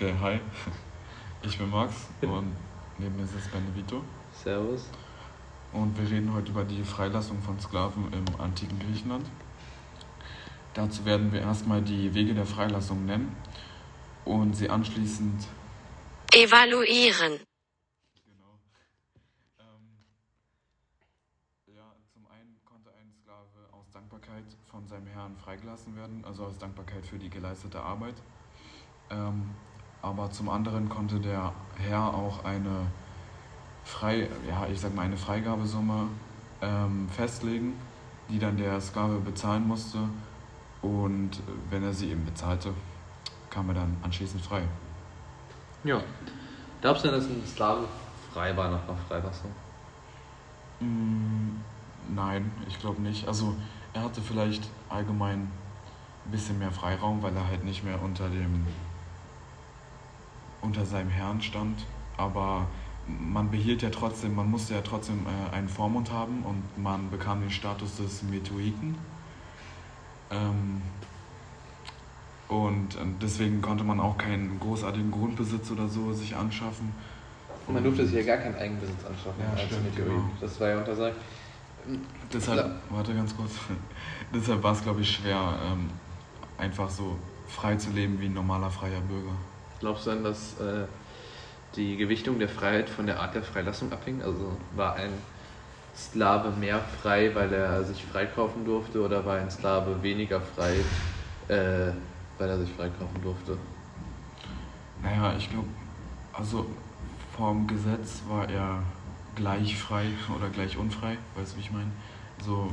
Okay, hi. Ich bin Max und neben mir sitzt Benevito. Servus. Und wir reden heute über die Freilassung von Sklaven im antiken Griechenland. Dazu werden wir erstmal die Wege der Freilassung nennen und sie anschließend Evaluieren. Genau. Ähm, ja, zum einen konnte ein Sklave aus Dankbarkeit von seinem Herrn freigelassen werden, also aus Dankbarkeit für die geleistete Arbeit. Ähm, aber zum anderen konnte der Herr auch eine frei, ja, ich sag mal eine Freigabesumme ähm, festlegen, die dann der Sklave bezahlen musste. Und wenn er sie eben bezahlte, kam er dann anschließend frei. Ja. Glaubst du denn, dass ein Sklave frei war nach einer Freilassung? Mm, Nein, ich glaube nicht. Also er hatte vielleicht allgemein ein bisschen mehr Freiraum, weil er halt nicht mehr unter dem unter seinem Herrn stand. Aber man behielt ja trotzdem, man musste ja trotzdem äh, einen Vormund haben und man bekam den Status des Metoiken. Ähm, und äh, deswegen konnte man auch keinen großartigen Grundbesitz oder so sich anschaffen. Man durfte sich ja gar keinen Eigenbesitz anschaffen Ja, als stimmt, Meteorit. genau. Das war ja untersagt. Deshalb, Ja. warte ganz kurz. Deshalb war es, glaube ich, schwer, ähm, einfach so frei zu leben wie ein normaler freier Bürger. Glaubst du denn, dass äh, die Gewichtung der Freiheit von der Art der Freilassung abhing? Also war ein Sklave mehr frei, weil er sich freikaufen durfte, oder war ein Sklave weniger frei, äh, weil er sich freikaufen durfte? Naja, ich glaube, also vom Gesetz war er gleich frei oder gleich unfrei, weißt du, wie ich meine? So,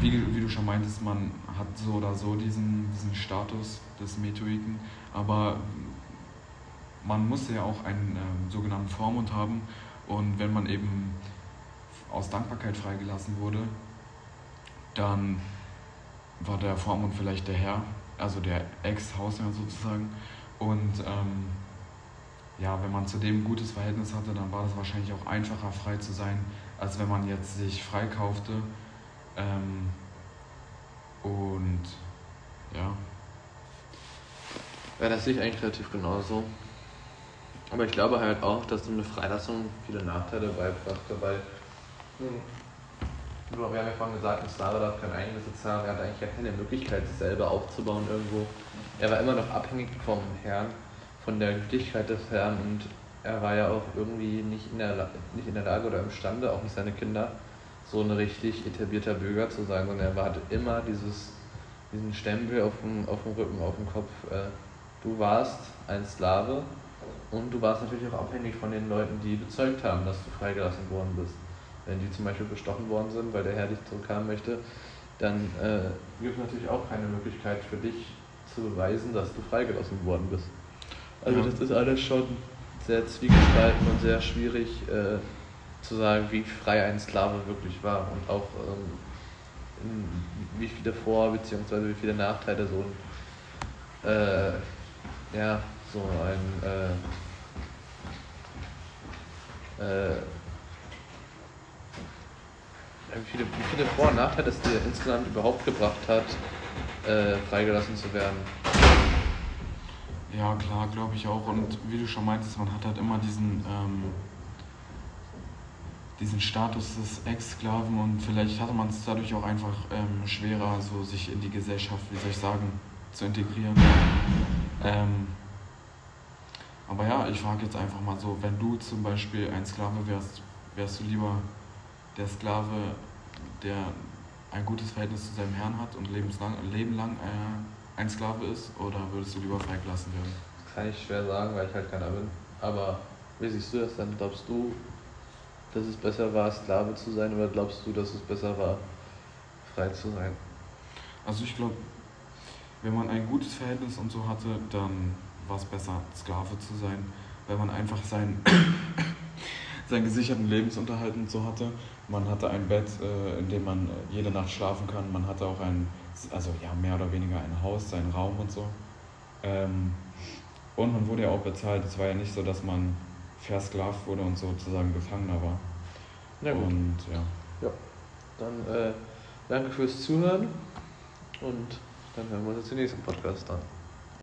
wie, wie du schon meintest, man hat so oder so diesen, diesen Status des Metoiken, aber man musste ja auch einen ähm, sogenannten Vormund haben und wenn man eben aus Dankbarkeit freigelassen wurde, dann war der Vormund vielleicht der Herr, also der Ex-Hausherr sozusagen. Und ähm, ja, wenn man zu dem ein gutes Verhältnis hatte, dann war das wahrscheinlich auch einfacher, frei zu sein, als wenn man jetzt sich freikaufte. Ähm, und ja, Ja, das sehe ich eigentlich relativ genauso. Aber ich glaube halt auch, dass so eine Freilassung viele Nachteile beibrachte, weil. Hm, wir haben ja vorhin gesagt, ein Sklave darf keinen Eigenbesitz haben, er hat eigentlich keine Möglichkeit, sich selber aufzubauen irgendwo. Er war immer noch abhängig vom Herrn, von der Gütigkeit des Herrn und er war ja auch irgendwie nicht in der, nicht in der Lage oder imstande, auch nicht seine Kinder, so ein richtig etablierter Bürger zu sein, sondern er war- hatte immer dieses, diesen Stempel auf dem, auf dem Rücken, auf dem Kopf. Äh, du warst ein Sklave und du warst natürlich auch abhängig von den Leuten, die bezeugt haben, dass du freigelassen worden bist. Wenn die zum Beispiel bestochen worden sind, weil der Herr dich zurückhaben möchte, dann äh, gibt es natürlich auch keine Möglichkeit für dich zu beweisen, dass du freigelassen worden bist. Also Ja. das ist alles schon sehr zwiegespalten und sehr schwierig äh, zu sagen, wie frei ein Sklave wirklich war und auch ähm, wie viele Vor- bzw. wie viele Nachteile so ein äh, ja, so ein äh, äh, wie viele, wie viele Vor- und Nachteile es dir insgesamt überhaupt gebracht hat, äh, freigelassen zu werden. Ja, klar, glaube ich auch. Und wie du schon meintest, man hat halt immer diesen, ähm, diesen Status des Ex-Sklaven und vielleicht hatte man es dadurch auch einfach ähm, schwerer, so sich in die Gesellschaft, wie soll ich sagen, zu integrieren. Ähm, aber ja, ich frage jetzt einfach mal so, wenn du zum Beispiel ein Sklave wärst, wärst du lieber der Sklave, der ein gutes Verhältnis zu seinem Herrn hat und lebenslang, Leben lang äh, ein Sklave ist, oder würdest du lieber freigelassen werden? Das kann ich schwer sagen, weil ich halt keiner bin. Aber wie siehst du das dann? Glaubst du, dass es besser war, Sklave zu sein oder glaubst du, dass es besser war, frei zu sein? Also ich glaube, wenn man ein gutes Verhältnis und so hatte, dann war es besser, Sklave zu sein, weil man einfach seinen, seinen gesicherten Lebensunterhalt und so hatte. Man hatte ein Bett, äh, in dem man äh, jede Nacht schlafen kann. Man hatte auch ein, also ja, mehr oder weniger ein Haus, seinen Raum und so. Ähm, und man wurde ja auch bezahlt. Es war ja nicht so, dass man versklavt wurde und sozusagen Gefangener war. Na gut. Und ja. Dann äh, danke fürs Zuhören und dann hören wir uns jetzt im nächsten Podcast an.